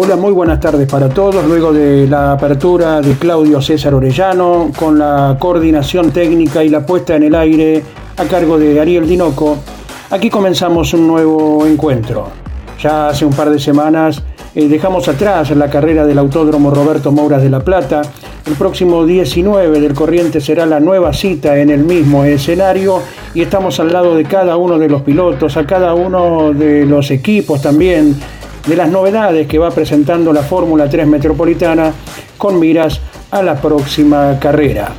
Hola, muy buenas tardes para todos. Luego de la apertura de Claudio César Orellano, con la coordinación técnica y la puesta en el aire a cargo de Ariel Dinoco, aquí comenzamos un nuevo encuentro. Ya hace un par de semanas eh, dejamos atrás la carrera del Autódromo Roberto Mouras de La Plata. El próximo 19 del Corriente será la nueva cita en el mismo escenario y estamos al lado de cada uno de los pilotos, a cada uno de los equipos también de las novedades que va presentando la Fórmula 3 Metropolitana con miras a la próxima carrera.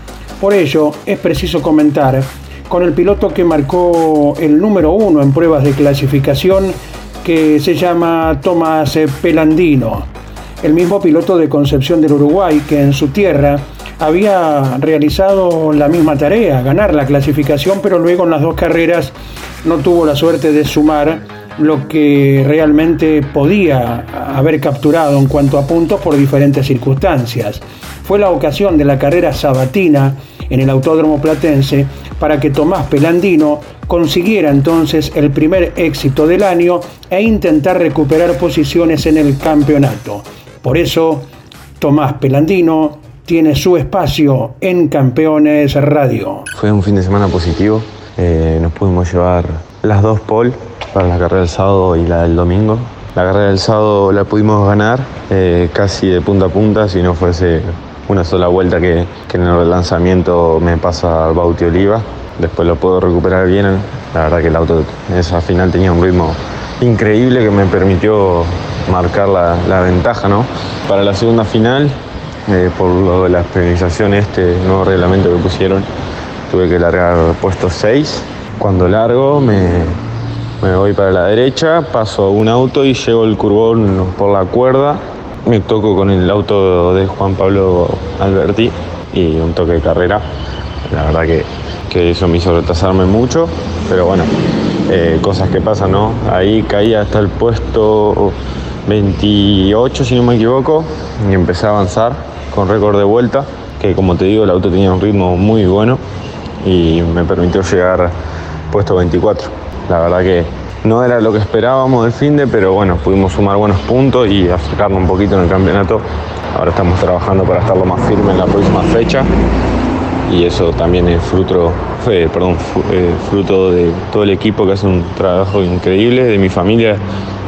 Por ello, es preciso comentar con el piloto que marcó el número uno en pruebas de clasificación, que se llama Tomás Pelandino, el mismo piloto de Concepción del Uruguay, que en su tierra había realizado la misma tarea, ganar la clasificación, pero luego en las dos carreras no tuvo la suerte de sumar lo que realmente podía haber capturado en cuanto a puntos por diferentes circunstancias. Fue la ocasión de la carrera sabatina en el Autódromo Platense para que Tomás Pelandino consiguiera entonces el primer éxito del año e intentar recuperar posiciones en el campeonato. Por eso, Tomás Pelandino tiene su espacio en Campeones Radio. Fue un fin de semana positivo, eh, nos pudimos llevar las dos pole para la carrera del sábado y la del domingo. La carrera del sábado la pudimos ganar eh, casi de punta a punta, si no fuese una sola vuelta que, en el lanzamiento me pasa Bauti Oliva. Después lo puedo recuperar bien. La verdad que el auto en esa final tenía un ritmo increíble que me permitió marcar la, ventaja. ¿no? Para la segunda final, eh, por lo de la penalización, este nuevo reglamento que pusieron, tuve que largar puesto 6. Cuando largo me, me voy para la derecha, paso un auto y llego el curvón por la cuerda. Me toco con el auto de Juan Pablo Alberti y un toque de carrera. La verdad que, que eso me hizo retrasarme mucho, pero bueno, eh, cosas que pasan, ¿no? Ahí caí hasta el puesto 28, si no me equivoco, y empecé a avanzar con récord de vuelta, que como te digo, el auto tenía un ritmo muy bueno y me permitió llegar puesto 24. La verdad que no era lo que esperábamos del fin de, pero bueno, pudimos sumar buenos puntos y acercarnos un poquito en el campeonato. Ahora estamos trabajando para estarlo más firme en la próxima fecha y eso también es fruto, perdón, eh, fruto de todo el equipo que hace un trabajo increíble, de mi familia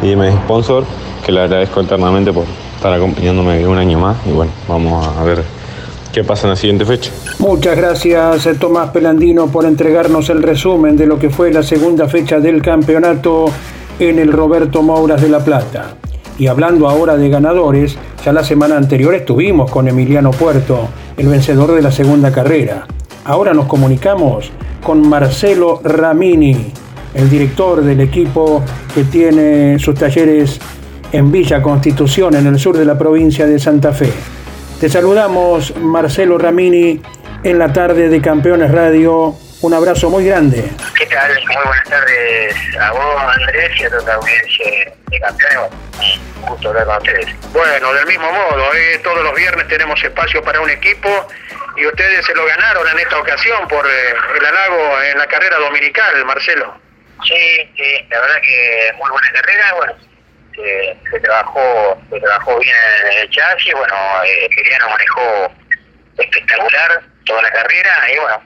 y de mi sponsor, que le agradezco eternamente por estar acompañándome un año más y bueno, vamos a ver qué pasa en la siguiente fecha. Muchas gracias eh, Tomás Pelandino por entregarnos el resumen de lo que fue la segunda fecha del campeonato en el Roberto Mouras de La Plata. Y hablando ahora de ganadores, ya la semana anterior estuvimos con Emiliano Puerto, el vencedor de la segunda carrera. Ahora nos comunicamos con Marcelo Ramini, el director del equipo que tiene sus talleres en Villa Constitución, en el sur de la provincia de Santa Fe. Te saludamos, Marcelo Ramini, en la tarde de Campeones Radio. Un abrazo muy grande. ¿Qué tal? Muy buenas tardes a vos, Andrés, y a toda la audiencia de Campeones. Un gusto hablar con ustedes. Bueno, del mismo modo, ¿eh? todos los viernes tenemos espacio para un equipo y ustedes se lo ganaron en esta ocasión por eh, el halago en la carrera dominical, Marcelo. Sí, sí, la verdad que muy buena carrera, bueno, se, trabajó se trabajó bien en el chasis, bueno, eh, manejó espectacular toda la carrera y bueno,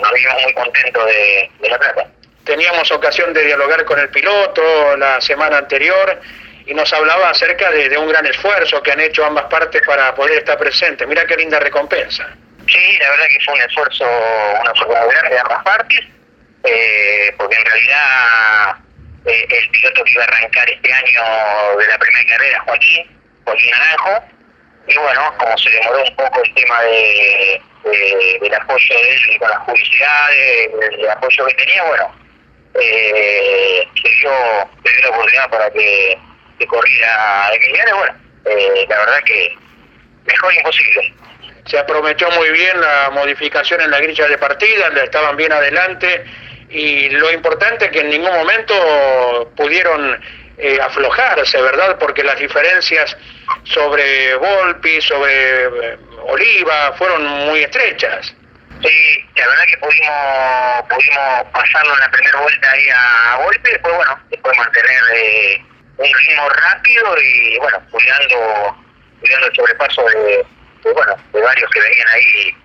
nos vimos muy contentos de, la plata. Teníamos ocasión de dialogar con el piloto la semana anterior y nos hablaba acerca de, un gran esfuerzo que han hecho ambas partes para poder estar presentes. Mira qué linda recompensa. Sí, la verdad que fue un esfuerzo, una esfuerzo grande de ambas partes, eh, porque en realidad eh, el piloto que iba a arrancar este año de la primera carrera, Joaquín, Joaquín Naranjo, y bueno, como se demoró un poco el tema de, del apoyo de él con las publicidades, el, apoyo que tenía, bueno, eh, se dio, la oportunidad para que, que corriera Emiliano, bueno, eh, la verdad que mejor imposible. Se aprovechó muy bien la modificación en la grilla de partida, estaban bien adelante y lo importante es que en ningún momento pudieron eh, aflojarse, ¿verdad? Porque las diferencias sobre Volpi, sobre eh, Oliva, fueron muy estrechas. Sí, la verdad que pudimos pudimos pasarlo en la primera vuelta ahí a Volpi, después, bueno, después mantener eh, un ritmo rápido y, bueno, cuidando, cuidando el sobrepaso de, bueno, de varios que venían ahí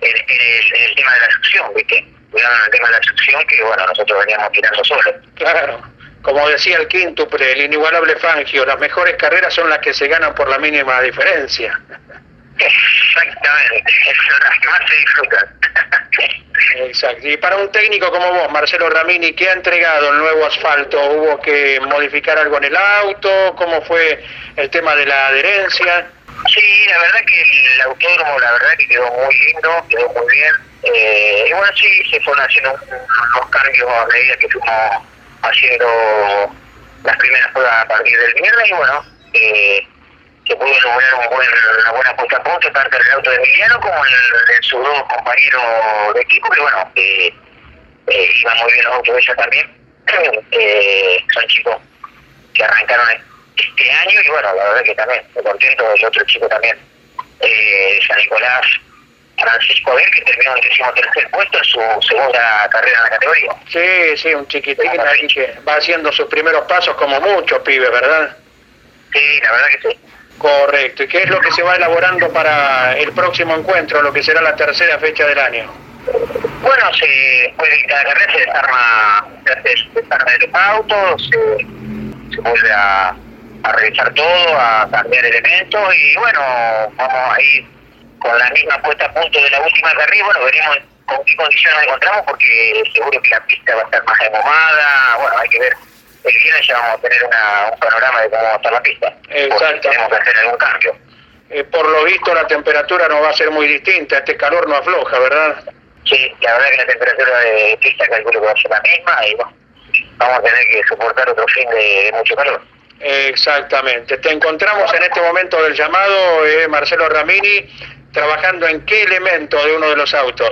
en, el, tema de la succión, ¿viste? Cuidando el tema de la succión que, bueno, nosotros veníamos tirando solos. Claro como decía el quíntuple, el inigualable Fangio, las mejores carreras son las que se ganan por la mínima diferencia. Exactamente, son las que más se disfrutan. Exacto. Y para un técnico como vos, Marcelo Ramini, ¿qué ha entregado el nuevo asfalto? ¿Hubo que modificar algo en el auto? ¿Cómo fue el tema de la adherencia? Sí, la verdad que el autódromo, la verdad que quedó muy lindo, quedó muy bien. Eh, y bueno, sí, se fueron haciendo unos cambios a medida que fuimos haciendo las primeras pruebas a partir del viernes y bueno, eh, se pudo lograr una buena puesta a punto tanto en el auto de Emiliano como en, sus dos compañeros de equipo, que bueno, eh, iban muy bien los autos de también. Eh, son chicos que arrancaron este año y bueno, la verdad que también muy contento, el otro chico también, eh, San Nicolás, Francisco Abel, que terminó en décimo tercer puesto en su segunda carrera en la categoría. Sí, sí, un chiquitín ahí que va haciendo sus primeros pasos como muchos pibes, ¿verdad? Sí, la verdad que sí. Correcto. ¿Y qué es lo que se va elaborando para el próximo encuentro, lo que será la tercera fecha del año? Bueno, se, de cada carrera se desarma, se desarma los autos, se, se vuelve a, a revisar todo, a cambiar elementos y bueno, vamos a ir con la misma puesta a punto de la última carrera, bueno, veremos con qué condiciones nos encontramos porque seguro que la pista va a estar más emomada, bueno, hay que ver. El viernes ya vamos a tener una, un panorama de cómo va a estar la pista. Exacto. Tenemos que hacer algún cambio. Eh, por lo visto la temperatura no va a ser muy distinta, este calor no afloja, ¿verdad? Sí, la verdad que la temperatura de pista calculo que va a ser la misma y bueno, vamos a tener que soportar otro fin de, mucho calor. Exactamente. Te encontramos en este momento del llamado, eh, Marcelo Ramini, trabajando en qué elemento de uno de los autos?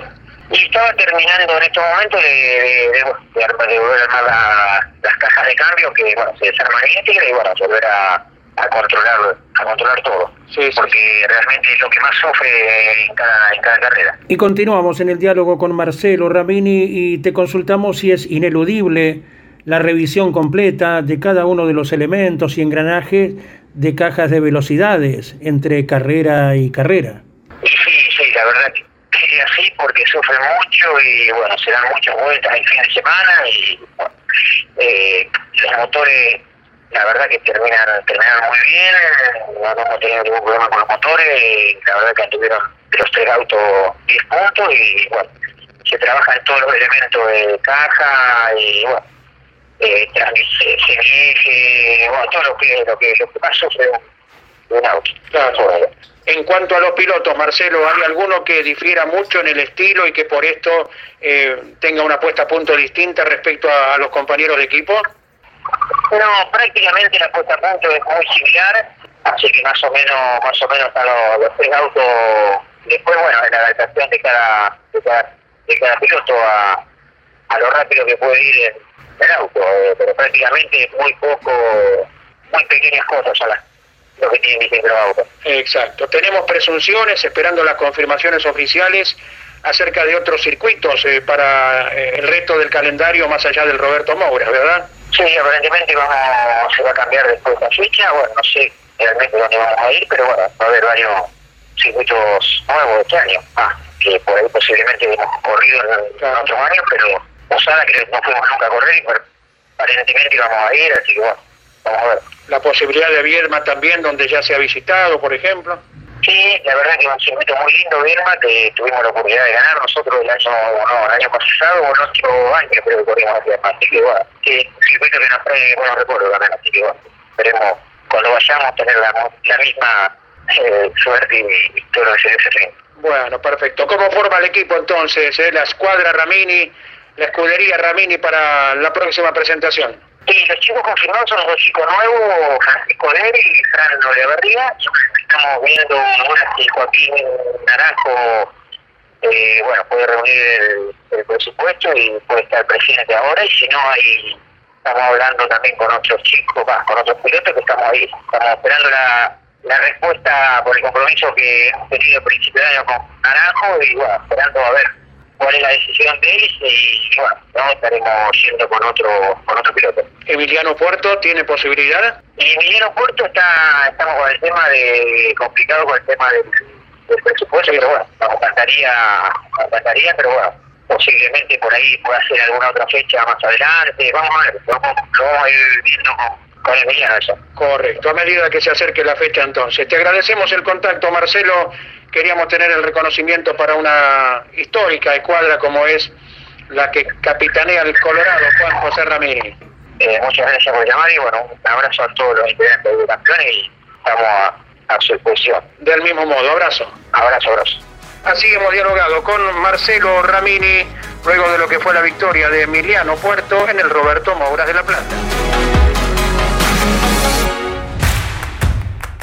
Y estaba terminando en estos momentos de, de, de, volver a armar las cajas de cambio que bueno, se desarman íntegras y bueno, volver a, a controlar a controlar todo. Sí, porque realmente es lo que más sufre en cada, en cada carrera. Y continuamos en el diálogo con Marcelo Ramini y te consultamos si es ineludible la revisión completa de cada uno de los elementos y engranajes de cajas de velocidades entre carrera y carrera. La verdad que es así porque sufre mucho y bueno, se dan muchas vueltas el fin de semana y eh, los motores, la verdad que terminan, terminaron muy bien, no hemos tenido ningún problema con los motores, y la verdad que tuvieron de los tres autos 10 puntos y bueno, se trabaja en todos los elementos de caja y bueno, eh, bueno, todo lo que, lo que, lo que más sufre un, un auto. Claro. En cuanto a los pilotos, Marcelo, ¿hay alguno que difiera mucho en el estilo y que por esto eh, tenga una puesta a punto distinta respecto a, los compañeros de equipo? No, prácticamente la puesta a punto es muy similar, así que más o menos, más o menos están los, tres autos. Después, bueno, la adaptación de cada, de cada, de cada piloto a, a lo rápido que puede ir en, el auto, eh, pero prácticamente muy poco, muy pequeñas cosas a las lo que tiene Exacto. Tenemos presunciones, esperando las confirmaciones oficiales acerca de otros circuitos eh, para eh, el resto del calendario más allá del Roberto Moura, ¿verdad? Sí, aparentemente vamos, se va a cambiar después la fecha, bueno, no sé realmente dónde vamos a ir, pero bueno, va a haber varios circuitos nuevos este año, ah, que por ahí posiblemente hemos corrido en, otros años, pero Osada que no fuimos nunca a correr y aparentemente íbamos a ir, así que bueno, vamos a ver la posibilidad de Vierma también, donde ya se ha visitado, por ejemplo. Sí, la verdad que es un circuito muy lindo, Vierma, que tuvimos la oportunidad de ganar nosotros el año, no, el año pasado o el otro año creo que corrimos a Vierma, así que bueno, sí, un circuito que nos trae buenos recuerdos también, así que bueno, esperemos cuando vayamos tener la, la misma eh, suerte y, todo lo que se. Bueno, perfecto. ¿Cómo forma el equipo entonces? Eh? La escuadra Ramini la escudería Ramini para la próxima presentación. Sí, los chicos confirmados son los chicos nuevos, Francisco Ler y Fran Loreberría. Estamos viendo ahora si Joaquín Naranjo eh, bueno, puede reunir el, presupuesto y puede estar presente ahora. Y si no, hay estamos hablando también con otros chicos, con otros pilotos que estamos ahí. Estamos esperando la, la respuesta por el compromiso que hemos tenido al principio de año con Naranjo y bueno, esperando a ver cuál es la decisión de él y, bueno, ¿no? estaremos yendo con otro con otro piloto. ¿Emiliano Puerto tiene posibilidad? Emiliano Puerto está, estamos con el tema de, complicado con el tema del, presupuesto, pero bueno, nos encantaría, nos pero bueno, posiblemente por ahí pueda ser alguna otra fecha más adelante, vamos a ver, lo vamos, a ir viendo con, Correcto, a medida que se acerque la fecha entonces. Te agradecemos el contacto, Marcelo queríamos tener el reconocimiento para una histórica escuadra como es la que capitanea el Colorado, Juan José Ramírez. Eh, muchas gracias por llamar y bueno, un abrazo a todos los integrantes de campeones y estamos a, su disposición. Del mismo modo, abrazo. Abrazo, abrazo. Así hemos dialogado con Marcelo Ramini luego de lo que fue la victoria de Emiliano Puerto en el Roberto Mouras de la Plata.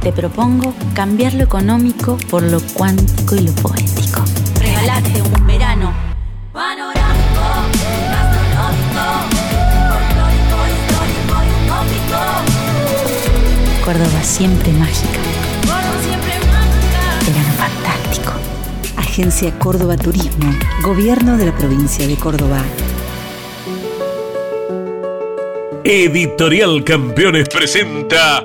Te propongo cambiar lo económico por lo cuántico y lo poético regalate un verano Córdoba siempre mágica. Córdoba siempre mágica. Verano fantástico. Agencia Córdoba Turismo, Gobierno de la provincia de Córdoba. Editorial Campeones presenta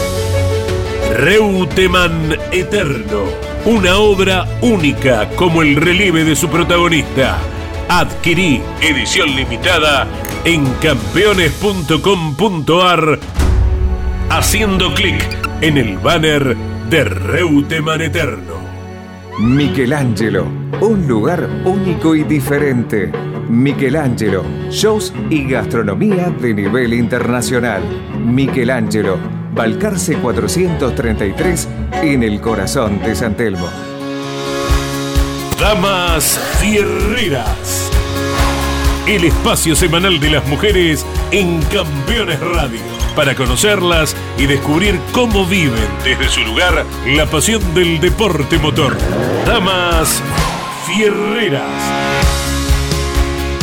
Reutemann Eterno una obra única como el relieve de su protagonista. Adquirí edición limitada en campeones.com.ar haciendo clic en el banner de Reuteman Eterno. Michelangelo, un lugar único y diferente. Michelangelo, shows y gastronomía de nivel internacional. Michelangelo Balcarce 433 en el corazón de San Telmo. Damas Fierreras. El espacio semanal de las mujeres en Campeones Radio. Para conocerlas y descubrir cómo viven desde su lugar la pasión del deporte motor. Damas Fierreras.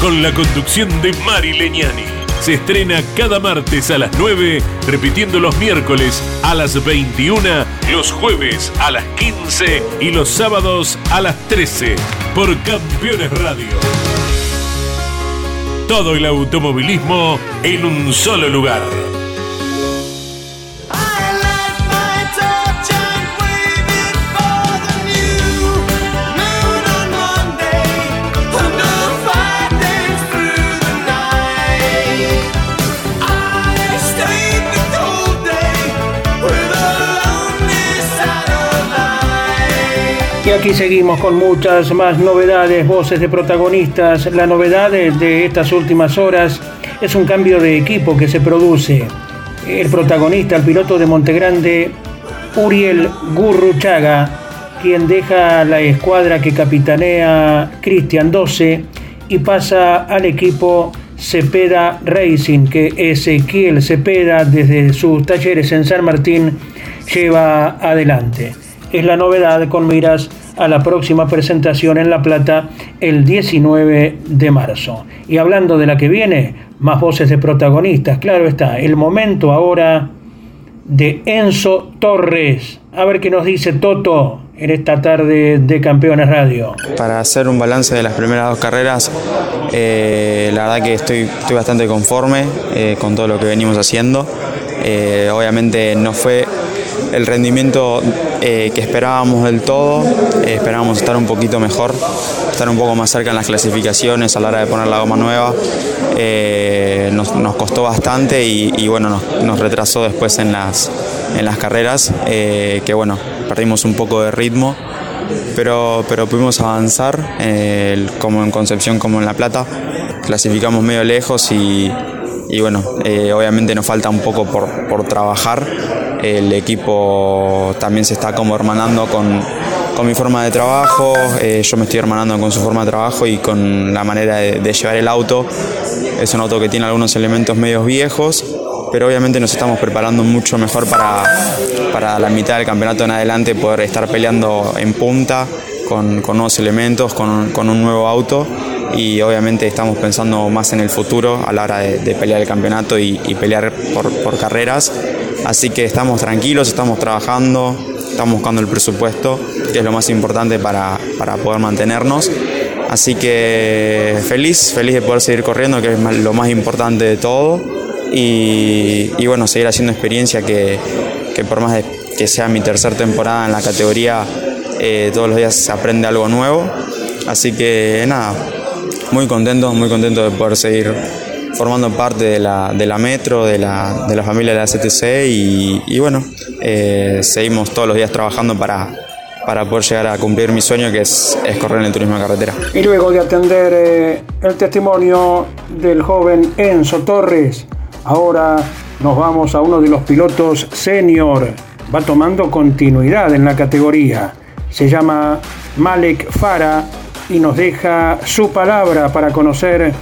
Con la conducción de Mari Leñani se estrena cada martes a las 9, repitiendo los miércoles a las 21, los jueves a las 15 y los sábados a las 13 por Campeones Radio. Todo el automovilismo en un solo lugar. Aquí seguimos con muchas más novedades, voces de protagonistas. La novedad de estas últimas horas es un cambio de equipo que se produce. El protagonista, el piloto de Montegrande, Uriel Gurruchaga, quien deja la escuadra que capitanea Cristian 12 y pasa al equipo Cepeda Racing, que Ezequiel Cepeda desde sus talleres en San Martín lleva adelante. Es la novedad con miras a la próxima presentación en La Plata el 19 de marzo. Y hablando de la que viene, más voces de protagonistas, claro está, el momento ahora de Enzo Torres. A ver qué nos dice Toto en esta tarde de Campeones Radio. Para hacer un balance de las primeras dos carreras, eh, la verdad que estoy, estoy bastante conforme eh, con todo lo que venimos haciendo. Eh, obviamente no fue el rendimiento eh, que esperábamos del todo, eh, esperábamos estar un poquito mejor, estar un poco más cerca en las clasificaciones a la hora de poner la goma nueva. Eh, nos, nos costó bastante y, bueno, nos, retrasó después en las, en las carreras, que bueno, perdimos un poco de ritmo. Pero, pero pudimos avanzar, como en Concepción como en La Plata. Clasificamos medio lejos y, y bueno, obviamente nos falta un poco por, por trabajar. El equipo también se está como hermanando con, con mi forma de trabajo, eh, yo me estoy hermanando con su forma de trabajo y con la manera de, llevar el auto. Es un auto que tiene algunos elementos medios viejos, pero obviamente nos estamos preparando mucho mejor para, para la mitad del campeonato en adelante, poder estar peleando en punta con, con nuevos elementos, con, con un nuevo auto y obviamente estamos pensando más en el futuro a la hora de, pelear el campeonato y, pelear por carreras. Así que estamos tranquilos, estamos trabajando, estamos buscando el presupuesto, que es lo más importante para, para poder mantenernos. Así que feliz, feliz de poder seguir corriendo, que es lo más importante de todo. Y, y bueno, seguir haciendo experiencia que, que por más de que sea mi tercera temporada en la categoría, eh, todos los días se aprende algo nuevo. Así que nada, muy contento, muy contento de poder seguir formando parte de la, de la metro, de la, de la familia de la CTC y, bueno, eh, seguimos todos los días trabajando para, para poder llegar a cumplir mi sueño que es, es correr en el turismo de carretera. Y luego de atender eh, el testimonio del joven Enzo Torres, ahora nos vamos a uno de los pilotos senior. Va tomando continuidad en la categoría. Se llama Malek Fara y nos deja su palabra para conocer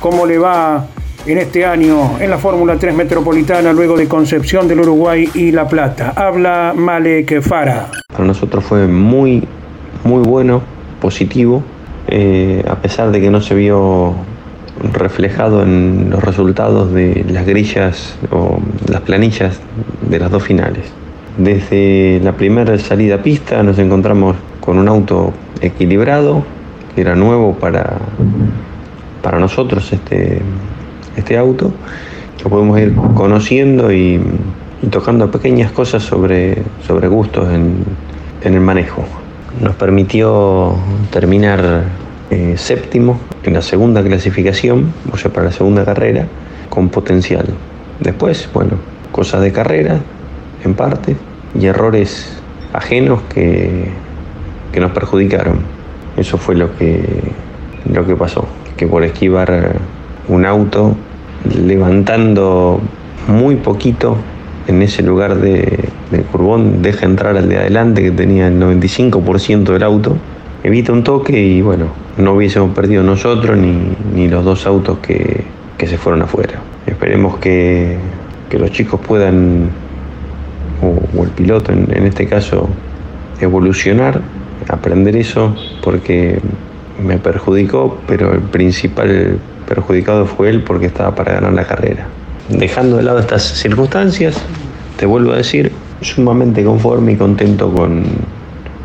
cómo le va en este año en la Fórmula 3 Metropolitana luego de Concepción del Uruguay y La Plata. Habla Malek Fara. Para nosotros fue muy, muy bueno, positivo, eh, a pesar de que no se vio reflejado en los resultados de las grillas o las planillas de las dos finales. Desde la primera salida a pista nos encontramos con un auto equilibrado, que era nuevo para, para nosotros este, este auto, que podemos ir conociendo y, y tocando pequeñas cosas sobre, sobre gustos en, en el manejo. Nos permitió terminar eh, séptimo en la segunda clasificación, o sea, para la segunda carrera, con potencial. Después, bueno, cosas de carrera, en parte, y errores ajenos que, que nos perjudicaron. Eso fue lo que, lo que pasó, que por esquivar un auto, levantando muy poquito en ese lugar de, del curbón, deja entrar al de adelante que tenía el 95% del auto, evita un toque y bueno, no hubiésemos perdido nosotros ni, ni los dos autos que, que se fueron afuera. Esperemos que, que los chicos puedan, o, o el piloto en, en este caso, evolucionar, aprender eso, porque me perjudicó, pero el principal perjudicado fue él porque estaba para ganar la carrera. Dejando de lado estas circunstancias, te vuelvo a decir, sumamente conforme y contento con,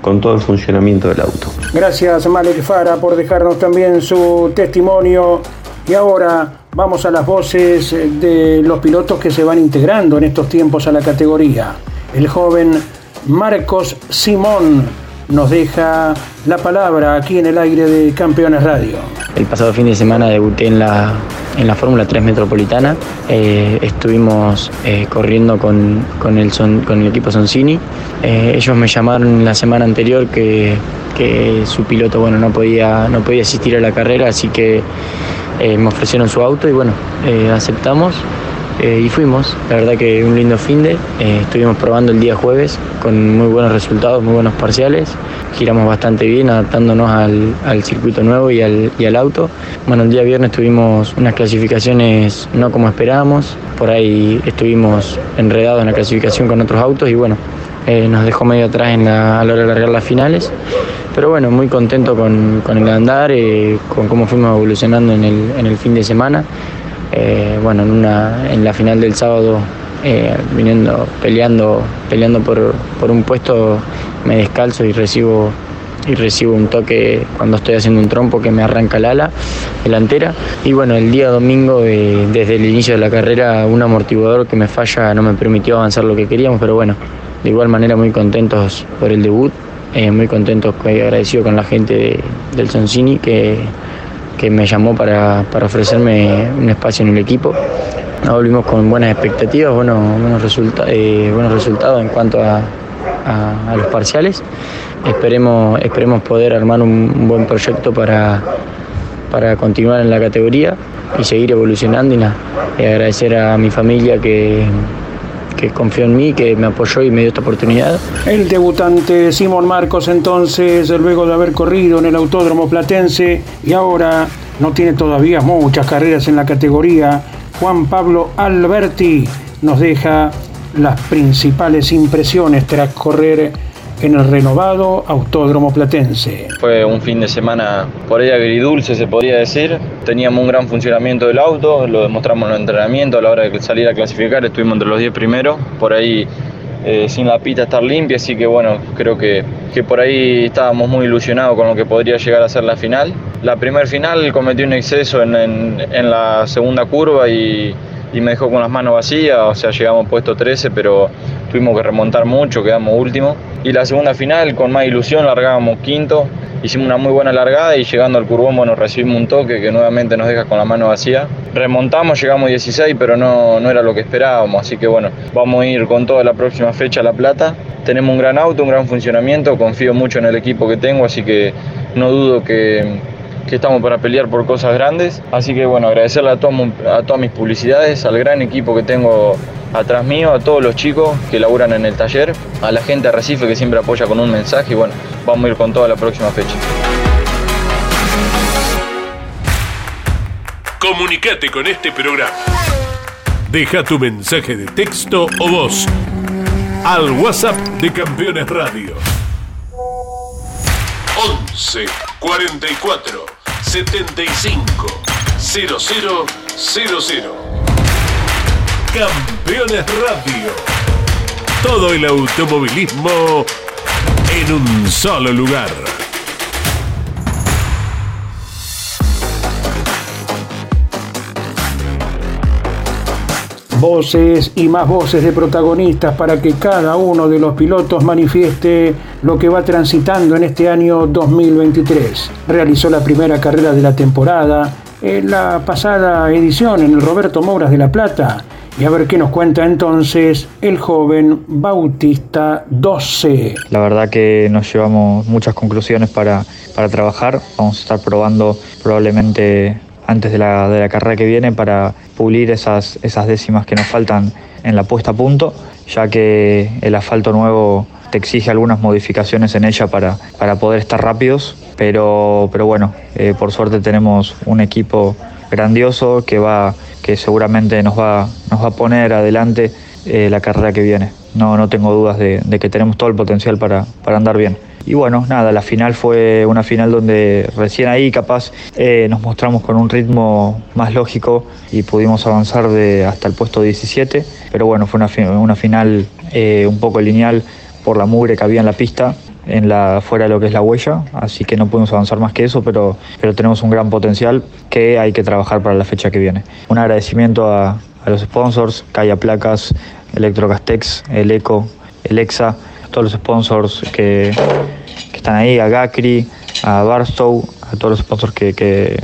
con todo el funcionamiento del auto. Gracias Malek Fara por dejarnos también su testimonio. Y ahora vamos a las voces de los pilotos que se van integrando en estos tiempos a la categoría. El joven Marcos Simón nos deja la palabra aquí en el aire de Campeones Radio. El pasado fin de semana debuté en la, en la Fórmula 3 Metropolitana. Eh, estuvimos eh, corriendo con, con, el con el equipo Soncini. Eh, ellos me llamaron la semana anterior que, que su piloto bueno, no, podía, no podía asistir a la carrera, así que me ofrecieron su auto y bueno, aceptamos. Eh, y fuimos, la verdad que un lindo fin de, estuvimos probando el día jueves con muy buenos resultados, muy buenos parciales, giramos bastante bien adaptándonos al, al circuito nuevo y al, y al auto. Bueno, el día viernes tuvimos unas clasificaciones no como esperábamos, por ahí estuvimos enredados en la clasificación con otros autos y bueno, eh, nos dejó medio atrás en la- a la hora de largar las finales. pero bueno, muy contento con, con el andar, eh, con cómo fuimos evolucionando en el, en el fin de semana. Eh, bueno, en, una, en la final del sábado, eh, viniendo, peleando, peleando por, por un puesto, me descalzo y recibo y recibo un toque cuando estoy haciendo un trompo que me arranca el ala delantera. Y bueno, el día domingo, eh, desde el inicio de la carrera, un amortiguador que me falla no me permitió avanzar lo que queríamos, pero bueno, de igual manera muy contentos por el debut, eh, muy contentos y agradecido con la gente de- del Soncini que, que me llamó para, para ofrecerme un espacio en el equipo. Nos volvimos con buenas expectativas, buenos, buenos, resulta- eh, buenos resultados en cuanto a, a- los parciales. Esperemos, esperemos poder armar un, un buen proyecto para, para continuar en la categoría y seguir evolucionando y nada, y agradecer a mi familia que, que confió en mí, que me apoyó y me dio esta oportunidad. El debutante Simón Marcos entonces, luego de haber corrido en el Autódromo Platense y ahora no tiene todavía muchas carreras en la categoría, Juan Pablo Alberti nos deja las principales impresiones tras correr en el renovado Autódromo Platense. Fue un fin de semana por ahí agridulce, se podría decir. Teníamos un gran funcionamiento del auto, lo demostramos en el entrenamiento. A la hora de salir a clasificar estuvimos entre los 10 primeros. Por ahí eh, sin la pista estar limpia, así que bueno, creo que, que por ahí estábamos muy ilusionados con lo que podría llegar a ser la final. La primer final cometí un exceso en, en- en la segunda curva y, y me dejó con las manos vacías, o sea, llegamos puesto 13, pero tuvimos que remontar mucho, quedamos último. Y la segunda final, con más ilusión, largábamos quinto, hicimos una muy buena largada y llegando al curbón, bueno, recibimos un toque que nuevamente nos deja con la mano vacía. Remontamos, llegamos 16, pero no, no era lo que esperábamos, así que bueno, vamos a ir con toda la próxima fecha a La Plata. Tenemos un gran auto, un gran funcionamiento, confío mucho en el equipo que tengo, así que no dudo que, que estamos para pelear por cosas grandes. Así que bueno, agradecerle a, todo mu- a todas mis publicidades, al gran equipo que tengo atrás mío, a todos los chicos que laburan en el taller, a la gente de Recife que siempre apoya con un mensaje y bueno, vamos a ir con toda la próxima fecha. Comunicate con este programa. Deja tu mensaje de texto o voz al WhatsApp de Campeones Radio. 11 44 75 00 00. Campeones Radio. Todo el automovilismo en un solo lugar. Voces y más voces de protagonistas para que cada uno de los pilotos manifieste lo que va transitando en este año 2023. Realizó la primera carrera de la temporada en la pasada edición en el Roberto Mouras de La Plata. Y a ver qué nos cuenta entonces el joven Bautista 12. La verdad que nos llevamos muchas conclusiones para, para trabajar. Vamos a estar probando probablemente antes de la, de la carrera que viene para pulir esas, esas décimas que nos faltan en la puesta a punto, ya que el asfalto nuevo te exige algunas modificaciones en ella para, para poder estar rápidos. Pero, pero bueno, eh, por suerte tenemos un equipo grandioso que va que seguramente nos va, nos va a poner adelante eh, la carrera que viene. No, no tengo dudas de, de que tenemos todo el potencial para, para andar bien. Y bueno, nada, la final fue una final donde recién ahí capaz eh, nos mostramos con un ritmo más lógico y pudimos avanzar de hasta el puesto 17. Pero bueno, fue una, una final eh, un poco lineal por la mugre que había en la pista, en la, fuera de lo que es la huella, así que no pudimos avanzar más que eso, pero, pero tenemos un gran potencial que hay que trabajar para la fecha que viene. Un agradecimiento a, a los sponsors, Calla Placas, Electrocastex, el Eco, el EXA, todos los sponsors que, están ahí, a Gacri, a Barstow, a todos los sponsors que, que,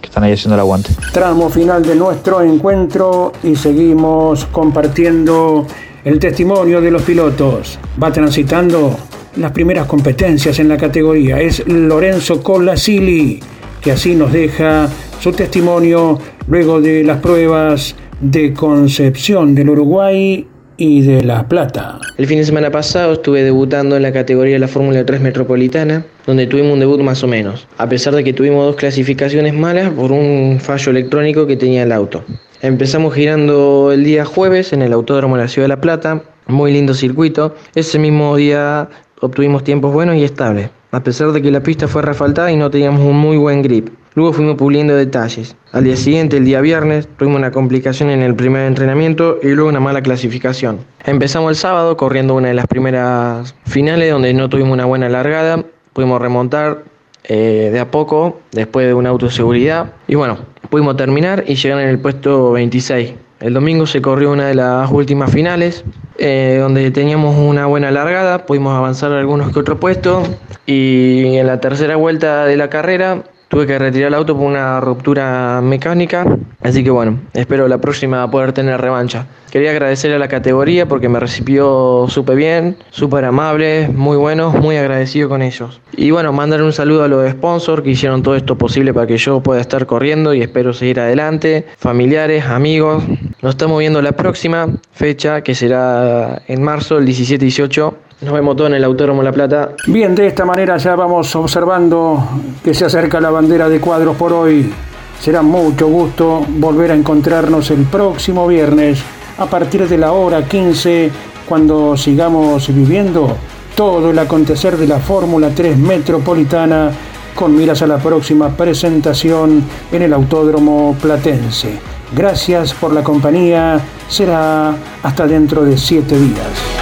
que están ahí haciendo el aguante. Tramo final de nuestro encuentro y seguimos compartiendo el testimonio de los pilotos. Va transitando las primeras competencias en la categoría. Es Lorenzo Colasili, que así nos deja su testimonio luego de las pruebas de Concepción del Uruguay y de La Plata. El fin de semana pasado estuve debutando en la categoría de la Fórmula 3 Metropolitana, donde tuvimos un debut más o menos, a pesar de que tuvimos dos clasificaciones malas por un fallo electrónico que tenía el auto. Empezamos girando el día jueves en el Autódromo de la Ciudad de La Plata, muy lindo circuito. Ese mismo día obtuvimos tiempos buenos y estables, a pesar de que la pista fue refaltada y no teníamos un muy buen grip. Luego fuimos puliendo detalles. Al día siguiente, el día viernes, tuvimos una complicación en el primer entrenamiento y luego una mala clasificación. Empezamos el sábado corriendo una de las primeras finales donde no tuvimos una buena largada. Pudimos remontar eh, de a poco después de una autoseguridad y bueno, pudimos terminar y llegar en el puesto 26. El domingo se corrió una de las últimas finales, eh, donde teníamos una buena largada, pudimos avanzar algunos que otros puestos y en la tercera vuelta de la carrera tuve que retirar el auto por una ruptura mecánica, así que bueno, espero la próxima poder tener revancha. Quería agradecerle a la categoría porque me recibió súper bien, súper amable, muy buenos, muy agradecido con ellos. Y bueno, mandar un saludo a los sponsors que hicieron todo esto posible para que yo pueda estar corriendo y espero seguir adelante, familiares, amigos. Nos estamos viendo la próxima fecha que será en marzo, el 17-18. Nos vemos todos en el Autódromo La Plata. Bien, de esta manera ya vamos observando que se acerca la bandera de cuadros por hoy. Será mucho gusto volver a encontrarnos el próximo viernes a partir de la hora 15 cuando sigamos viviendo todo el acontecer de la Fórmula 3 Metropolitana con miras a la próxima presentación en el Autódromo Platense. Gracias por la compañía. Será hasta dentro de siete días.